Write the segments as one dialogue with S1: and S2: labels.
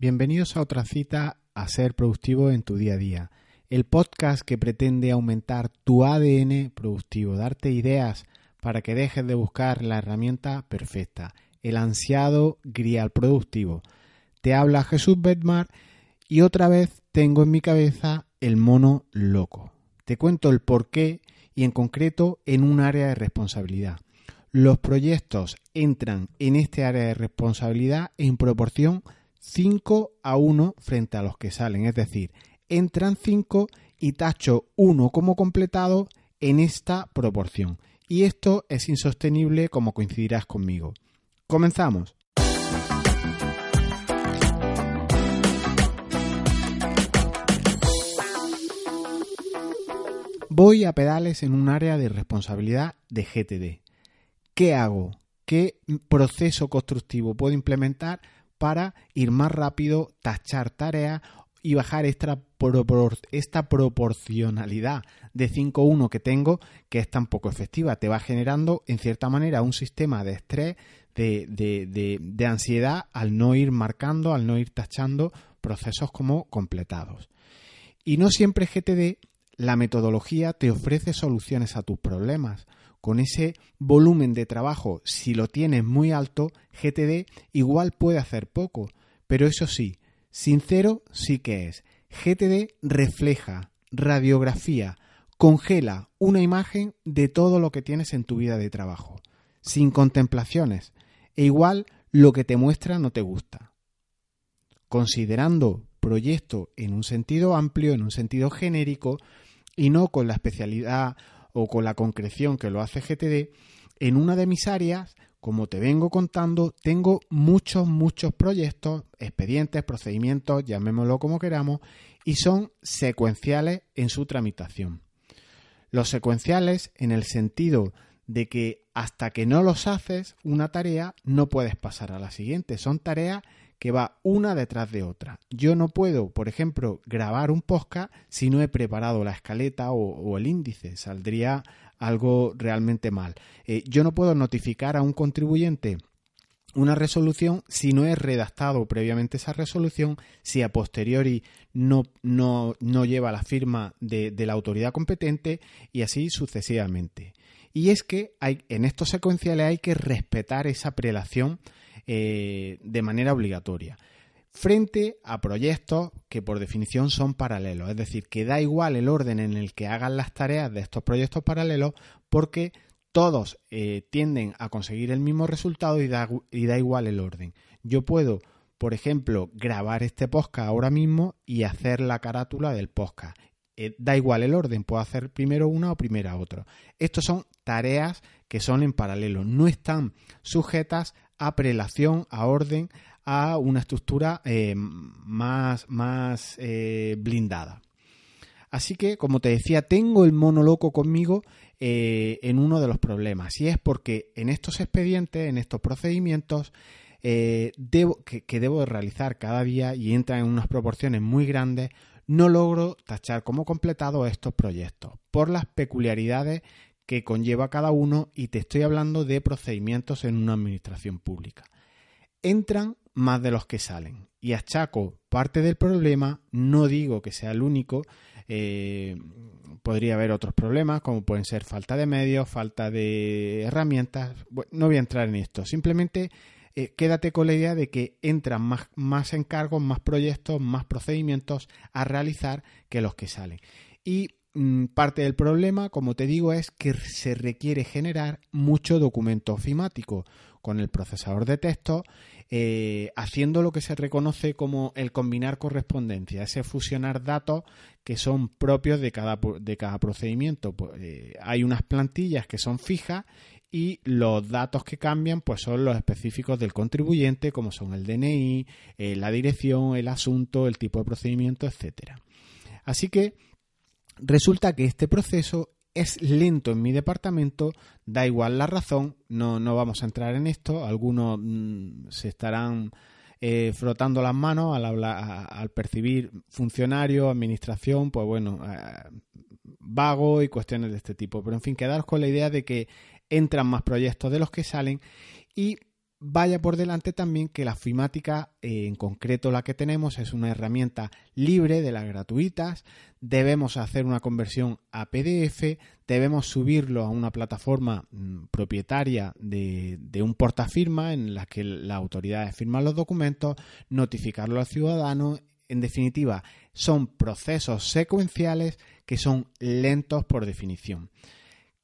S1: bienvenidos a otra cita a ser productivo en tu día a día. El podcast que pretende aumentar tu ADN productivo, darte ideas para que dejes de buscar la herramienta perfecta, el ansiado grial productivo. Te habla Jesús Bedmar y otra vez tengo en mi cabeza el mono loco. Te cuento el por qué y en concreto en un área de responsabilidad. Los proyectos entran en este área de responsabilidad en proporción 5 a 1 frente a los que salen, es decir, entran 5 y tacho 1 como completado en esta proporción. Y esto es insostenible como coincidirás conmigo. Comenzamos. Voy a pedales en un área de responsabilidad de GTD. ¿Qué hago? ¿Qué proceso constructivo puedo implementar para ir más rápido, tachar tareas y bajar esta, proporcionalidad de 5-1 que tengo, que es tan poco efectiva. Te va generando, en cierta manera, un sistema de estrés, de, de, de ansiedad al no ir marcando, al no ir tachando procesos como completados. Y no siempre GTD, la metodología te ofrece soluciones a tus problemas con ese volumen de trabajo, si lo tienes muy alto, GTD igual puede hacer poco. Pero eso sí, sincero sí que es. GTD refleja, radiografía, congela una imagen de todo lo que tienes en tu vida de trabajo, sin contemplaciones, e igual lo que te muestra no te gusta. Considerando proyecto en un sentido amplio, en un sentido genérico, y no con la especialidad o con la concreción que lo hace GTD, en una de mis áreas, como te vengo contando, tengo muchos, muchos proyectos, expedientes, procedimientos, llamémoslo como queramos, y son secuenciales en su tramitación. Los secuenciales en el sentido de que hasta que no los haces una tarea no puedes pasar a la siguiente. Son tareas que va una detrás de otra. Yo no puedo, por ejemplo, grabar un podcast si no he preparado la escaleta o, el índice. Saldría algo realmente mal. Eh, yo no puedo notificar a un contribuyente una resolución si no he redactado previamente esa resolución, si a posteriori no, no, no lleva la firma de, de, la autoridad competente y así sucesivamente. Y es que hay, en estos secuenciales hay que respetar esa prelación eh, de manera obligatoria frente a proyectos que por definición son paralelos. Es decir, que da igual el orden en el que hagan las tareas de estos proyectos paralelos porque todos eh, tienden a conseguir el mismo resultado y da, y da igual el orden. Yo puedo, por ejemplo, grabar este podcast ahora mismo y hacer la carátula del podcast. Eh, da igual el orden, puedo hacer primero una o primero otra. Estos son tareas que son en paralelo, no están sujetas a prelación, a orden, a una estructura eh, más, más eh, blindada. Así que, como te decía, tengo el mono loco conmigo eh, en uno de los problemas. Y es porque en estos expedientes, en estos procedimientos, debo, que, que, debo realizar cada día y entra en unas proporciones muy grandes, no logro tachar como completado estos proyectos por las peculiaridades que conlleva cada uno y te estoy hablando de procedimientos en una administración pública. Entran más de los que salen y achaco parte del problema, no digo que sea el único, eh, podría haber otros problemas como pueden ser falta de medios, falta de herramientas, no voy a entrar en esto, simplemente eh, quédate con la idea de que entran más, más encargos, más proyectos, más procedimientos a realizar que los que salen. Y parte del problema, como te digo, es que se requiere generar mucho documento ofimático con el procesador de texto, eh, haciendo lo que se reconoce como el combinar correspondencia, ese fusionar datos que son propios de cada, de cada procedimiento. Pues, eh, hay unas plantillas que son fijas y los datos que cambian pues son los específicos del contribuyente, como son el DNI, eh, la dirección, el asunto, el tipo de procedimiento, etcétera. Así que Resulta que este proceso es lento en mi departamento, da igual la razón, no, no vamos a entrar en esto, algunos mm, se estarán eh, frotando las manos al, al percibir funcionario, administración, pues bueno, eh, vago y cuestiones de este tipo. Pero en fin, quedaros con la idea de que entran más proyectos de los que salen y vaya por delante también que la ofimática, eh, en concreto la que tenemos, es una herramienta libre de las gratuitas. Debemos hacer una conversión a PDF, debemos subirlo a una plataforma mm, propietaria de, de, un portafirma en la que las autoridades firman los documentos, notificarlo al ciudadano. En definitiva, son procesos secuenciales que son lentos por definición.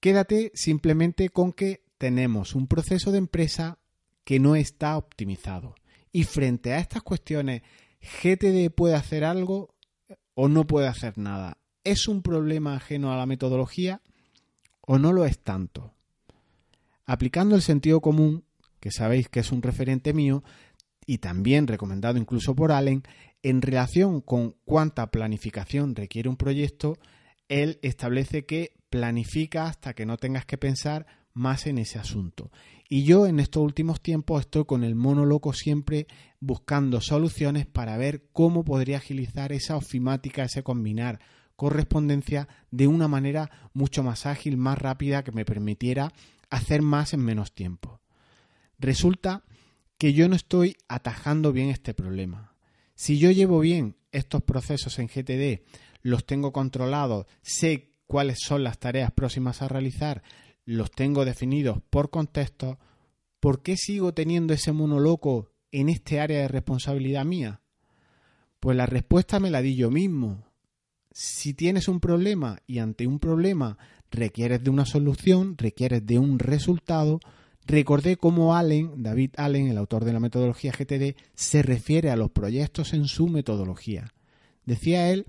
S1: Quédate simplemente con que tenemos un proceso de empresa que no está optimizado. Y frente a estas cuestiones, GTD puede hacer algo o no puede hacer nada. ¿Es un problema ajeno a la metodología o no lo es tanto? Aplicando el sentido común, que sabéis que es un referente mío, y también recomendado incluso por Allen, en relación con cuánta planificación requiere un proyecto, él establece que planifica hasta que no tengas que pensar más en ese asunto. Y yo en estos últimos tiempos estoy con el mono loco siempre buscando soluciones para ver cómo podría agilizar esa ofimática, ese combinar correspondencia de una manera mucho más ágil, más rápida, que me permitiera hacer más en menos tiempo. Resulta que yo no estoy atajando bien este problema. Si yo llevo bien estos procesos en GTD, los tengo controlados, sé cuáles son las tareas próximas a realizar, los tengo definidos por contexto, ¿por qué sigo teniendo ese mono loco en este área de responsabilidad mía? Pues la respuesta me la di yo mismo. Si tienes un problema y ante un problema requieres de una solución, requieres de un resultado, recordé cómo Allen, David Allen, el autor de la metodología GTD, se refiere a los proyectos en su metodología. Decía él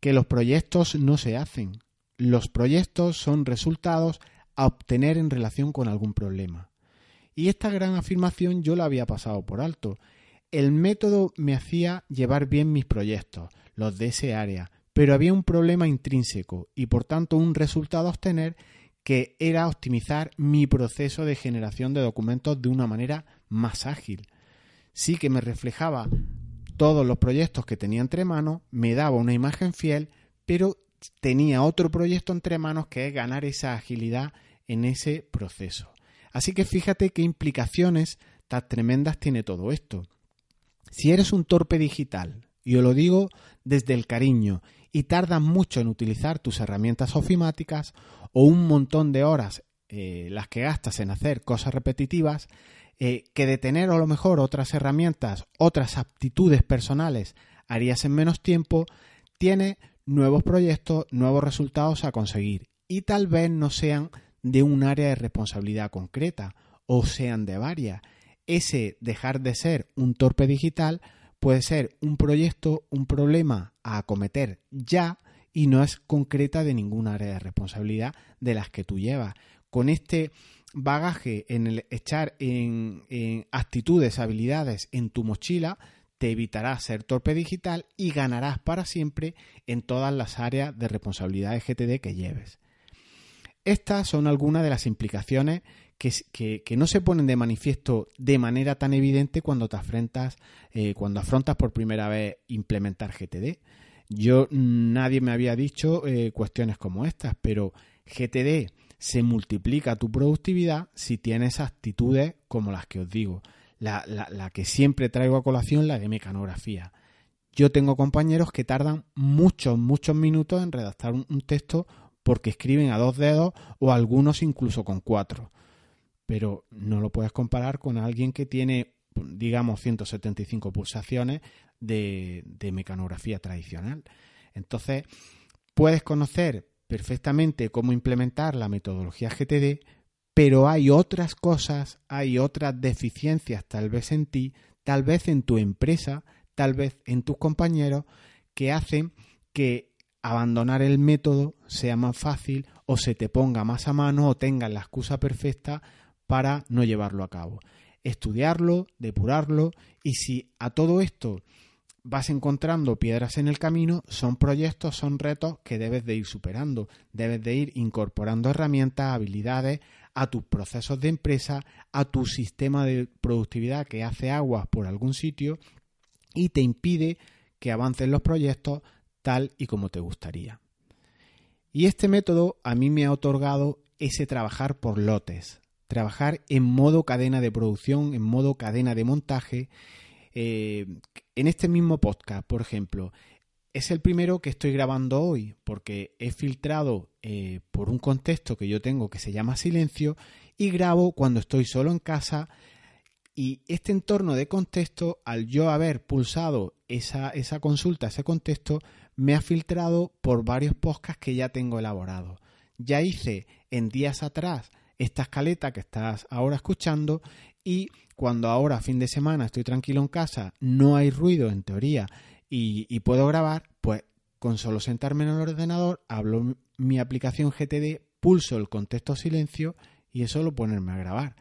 S1: que los proyectos no se hacen, los proyectos son resultados a obtener en relación con algún problema. Y esta gran afirmación yo la había pasado por alto. El método me hacía llevar bien mis proyectos, los de ese área, pero había un problema intrínseco y por tanto un resultado a obtener que era optimizar mi proceso de generación de documentos de una manera más ágil. Sí que me reflejaba todos los proyectos que tenía entre manos, me daba una imagen fiel, pero tenía otro proyecto entre manos que es ganar esa agilidad en ese proceso. Así que fíjate qué implicaciones tan tremendas tiene todo esto. Si eres un torpe digital, y os lo digo desde el cariño, y tardas mucho en utilizar tus herramientas ofimáticas o un montón de horas eh, las que gastas en hacer cosas repetitivas, eh, que de tener a lo mejor otras herramientas, otras aptitudes personales harías en menos tiempo, tiene nuevos proyectos, nuevos resultados a conseguir y tal vez no sean de un área de responsabilidad concreta o sean de varias. Ese dejar de ser un torpe digital puede ser un proyecto, un problema a acometer ya y no es concreta de ningún área de responsabilidad de las que tú llevas. Con este bagaje en el echar en, actitudes, habilidades en tu mochila, te evitará ser torpe digital y ganarás para siempre en todas las áreas de responsabilidad de GTD que lleves. Estas son algunas de las implicaciones que, no se ponen de manifiesto de manera tan evidente cuando te afrentas, eh, cuando afrontas por primera vez implementar GTD. Yo nadie me había dicho eh, cuestiones como estas, pero GTD se multiplica tu productividad si tienes actitudes como las que os digo la, que siempre traigo a colación, la de mecanografía. Yo tengo compañeros que tardan muchos, muchos minutos en redactar un, texto porque escriben a dos dedos o algunos incluso con cuatro. Pero no lo puedes comparar con alguien que tiene, digamos, 175 pulsaciones de, de mecanografía tradicional. Entonces, puedes conocer perfectamente cómo implementar la metodología GTD, pero hay otras cosas, hay otras deficiencias tal vez en ti, tal vez en tu empresa, tal vez en tus compañeros, que hacen que abandonar el método sea más fácil o se te ponga más a mano o tengas la excusa perfecta para no llevarlo a cabo. Estudiarlo, depurarlo y si a todo esto vas encontrando piedras en el camino, son proyectos, son retos que debes de ir superando, debes de ir incorporando herramientas, habilidades, a tus procesos de empresa, a tu sistema de productividad que hace aguas por algún sitio y te impide que avancen los proyectos tal y como te gustaría. Y este método a mí me ha otorgado ese trabajar por lotes. trabajar en modo cadena de producción, en modo cadena de montaje. Eh, en este mismo podcast, por ejemplo, es el primero que estoy grabando hoy porque he filtrado eh, por un contexto que yo tengo que se llama silencio y grabo cuando estoy solo en casa y este entorno de contexto, al yo haber pulsado esa, esa consulta, ese contexto, me ha filtrado por varios podcasts que ya tengo elaborados. Ya hice en días atrás esta escaleta que estás ahora escuchando y cuando ahora fin de semana estoy tranquilo en casa, no hay ruido en teoría y, puedo grabar, pues con solo sentarme en el ordenador, hablo mi aplicación GTD, pulso el contexto silencio y es solo ponerme a grabar.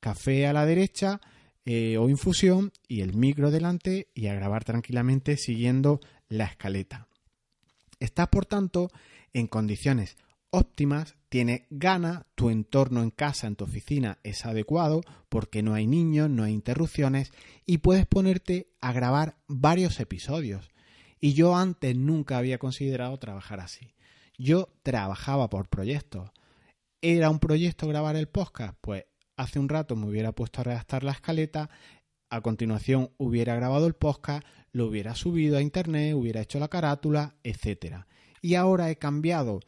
S1: Café a la derecha eh, o infusión y el micro delante y a grabar tranquilamente siguiendo la escaleta. Estás, por tanto, en condiciones óptimas, tienes gana, tu entorno en casa, en tu oficina es adecuado porque no hay niños, no hay interrupciones y puedes ponerte a grabar varios episodios. Y yo antes nunca había considerado trabajar así. Yo trabajaba por proyectos. ¿Era un proyecto grabar el podcast? Pues hace un rato me hubiera puesto a redactar la escaleta, a continuación hubiera grabado el podcast, lo hubiera subido a internet, hubiera hecho la carátula, etcétera. Y ahora he cambiado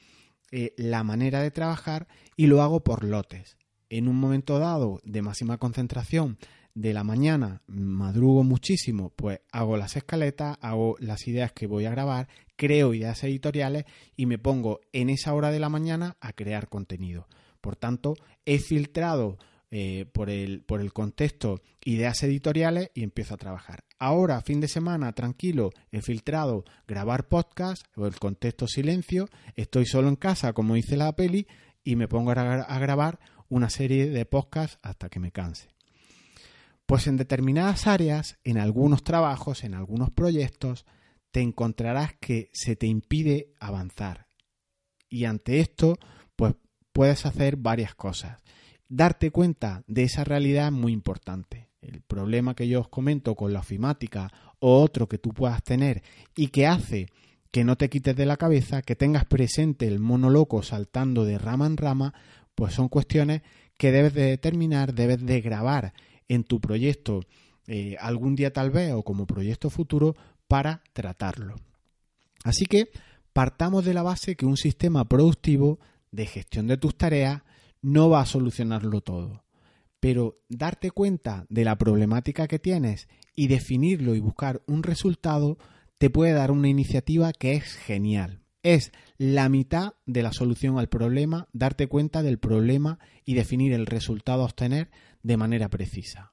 S1: eh, la manera de trabajar y lo hago por lotes. En un momento dado de máxima concentración de la mañana, madrugo muchísimo, pues hago las escaletas, hago las ideas que voy a grabar, creo ideas editoriales y me pongo en esa hora de la mañana a crear contenido. Por tanto, he filtrado eh, por, el, por el contexto ideas editoriales y empiezo a trabajar. Ahora, fin de semana, tranquilo, he filtrado grabar podcast o el contexto silencio, estoy solo en casa, como dice la peli, y me pongo a, grabar una serie de podcasts hasta que me canse. Pues en determinadas áreas, en algunos trabajos, en algunos proyectos, te encontrarás que se te impide avanzar. Y ante esto, pues puedes hacer varias cosas darte cuenta de esa realidad es muy importante. El problema que yo os comento con la ofimática o otro que tú puedas tener y que hace que no te quites de la cabeza, que tengas presente el mono loco saltando de rama en rama, pues son cuestiones que debes de determinar, debes de grabar en tu proyecto eh, algún día tal vez o como proyecto futuro para tratarlo. Así que partamos de la base que un sistema productivo de gestión de tus tareas no va a solucionarlo todo. Pero darte cuenta de la problemática que tienes y definirlo y buscar un resultado te puede dar una iniciativa que es genial. Es la mitad de la solución al problema, darte cuenta del problema y definir el resultado a obtener de manera precisa.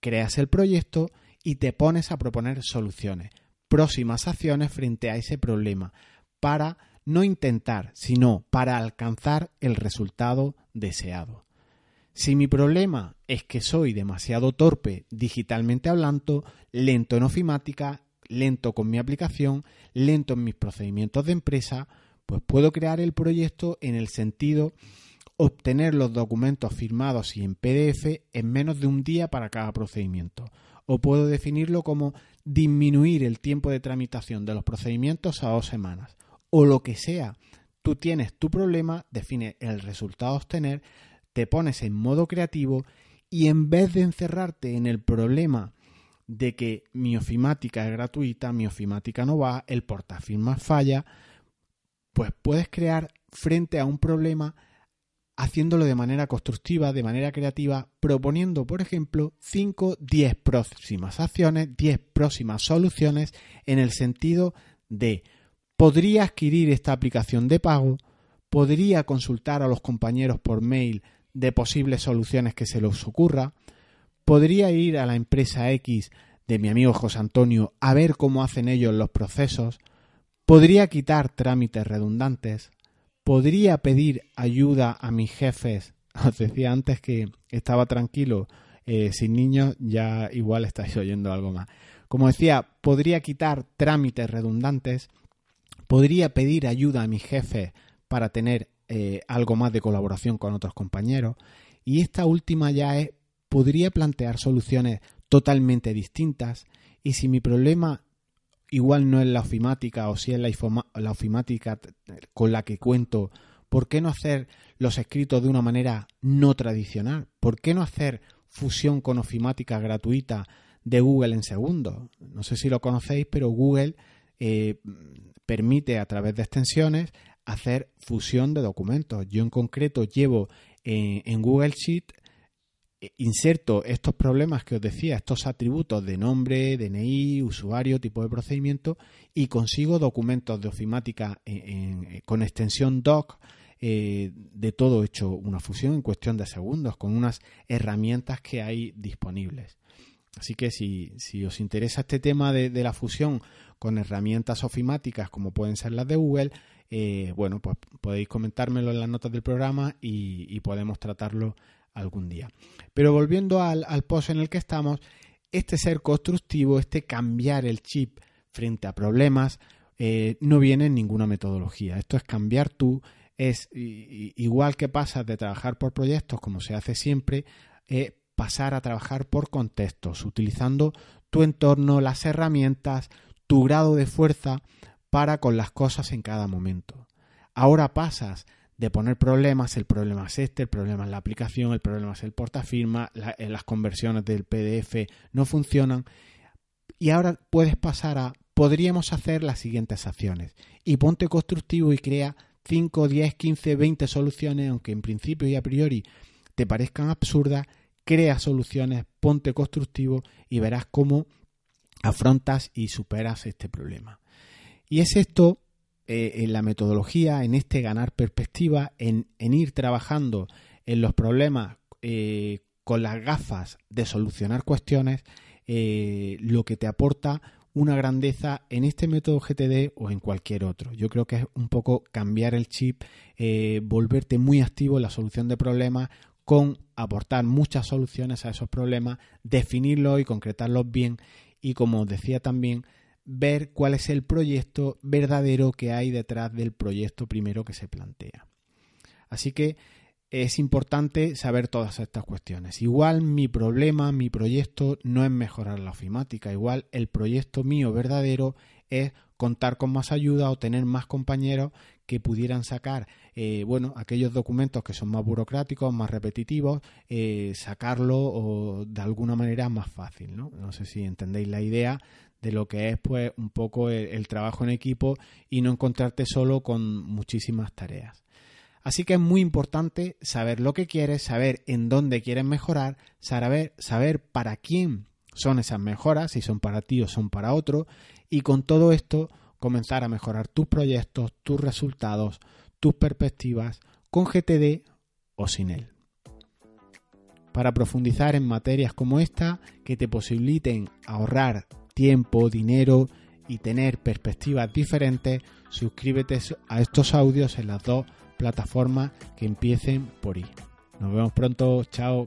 S1: Creas el proyecto y te pones a proponer soluciones, próximas acciones frente a ese problema, para no intentar, sino para alcanzar el resultado deseado. Si mi problema es que soy demasiado torpe digitalmente hablando, lento en ofimática, lento con mi aplicación, lento en mis procedimientos de empresa, pues puedo crear el proyecto en el sentido obtener los documentos firmados y en PDF en menos de un día para cada procedimiento. O puedo definirlo como disminuir el tiempo de tramitación de los procedimientos a dos semanas o lo que sea. Tú tienes tu problema, define el resultado a obtener, te pones en modo creativo y en vez de encerrarte en el problema de que mi ofimática es gratuita, mi ofimática no va, el portafirmas falla, pues puedes crear frente a un problema haciéndolo de manera constructiva, de manera creativa, proponiendo, por ejemplo, 5, 10 próximas acciones, 10 próximas soluciones en el sentido de podría adquirir esta aplicación de pago, podría consultar a los compañeros por mail de posibles soluciones que se les ocurra, podría ir a la empresa X de mi amigo José Antonio a ver cómo hacen ellos los procesos, podría quitar trámites redundantes, podría pedir ayuda a mis jefes. Os decía antes que estaba tranquilo, eh, sin niños, ya igual estáis oyendo algo más. Como decía, podría quitar trámites redundantes, podría pedir ayuda a mi jefe para tener eh, algo más de colaboración con otros compañeros. Y esta última ya es, podría plantear soluciones totalmente distintas. Y si mi problema igual no es la ofimática o si es la, la ofimática con la que cuento, ¿Por qué no hacer los escritos de una manera no tradicional? ¿Por qué no hacer fusión con ofimática gratuita de Google en segundos? No sé si lo conocéis, pero Google eh, permite a través de extensiones hacer fusión de documentos. Yo en concreto llevo eh, en Google Sheet eh, inserto estos problemas que os decía, estos atributos de nombre, DNI, usuario, tipo de procedimiento y consigo documentos de ofimática con extensión doc eh, de todo hecho una fusión en cuestión de segundos con unas herramientas que hay disponibles. Así que si, os interesa este tema de, la fusión con herramientas ofimáticas como pueden ser las de Google, eh, bueno, pues podéis comentármelo en las notas del programa y podemos tratarlo algún día. Pero volviendo al, post en el que estamos, este ser constructivo, este cambiar el chip frente a problemas, eh, no viene en ninguna metodología. Esto es cambiar tú, es igual que pasas de trabajar por proyectos, como se hace siempre, eh, pasar a trabajar por contextos, utilizando tu entorno, las herramientas, tu grado de fuerza para con las cosas en cada momento. Ahora pasas de poner problemas, el problema es este, el problema es la aplicación, el problema es el portafirma, eh, las conversiones del PDF no funcionan. Y ahora puedes pasar a, podríamos hacer las siguientes acciones. Y ponte constructivo y crea 5, 10, 15, 20 soluciones, aunque en principio y a priori te parezcan absurdas, crea soluciones, ponte constructivo y verás cómo afrontas y superas este problema. Y es esto eh, en la metodología, en este ganar perspectiva, en, ir trabajando en los problemas eh, con las gafas de solucionar cuestiones, eh, lo que te aporta una grandeza en este método GTD o en cualquier otro. Yo creo que es un poco cambiar el chip, volverte muy activo en la solución de problemas con aportar muchas soluciones a esos problemas, definirlos y concretarlos bien y como os decía también, ver cuál es el proyecto verdadero que hay detrás del proyecto primero que se plantea. Así que es importante saber todas estas cuestiones. Igual mi problema, mi proyecto no es mejorar la ofimática, igual el proyecto mío verdadero es contar con más ayuda o tener más compañeros que pudieran sacar, eh, bueno, aquellos documentos que son más burocráticos, más repetitivos, eh, sacarlo o de alguna manera más fácil, ¿no? No sé si entendéis la idea de lo que es pues un poco el, trabajo en equipo y no encontrarte solo con muchísimas tareas. Así que es muy importante saber lo que quieres, saber en dónde quieres mejorar, saber, saber para quién son esas mejoras, si son para ti o son para otro, y con todo esto comenzar a mejorar tus proyectos, tus resultados, tus perspectivas con GTD o sin él. Para profundizar en materias como esta que te posibiliten ahorrar tiempo, dinero y tener perspectivas diferentes, suscríbete a estos audios en las dos plataformas que empiecen por I. Nos vemos pronto, chao.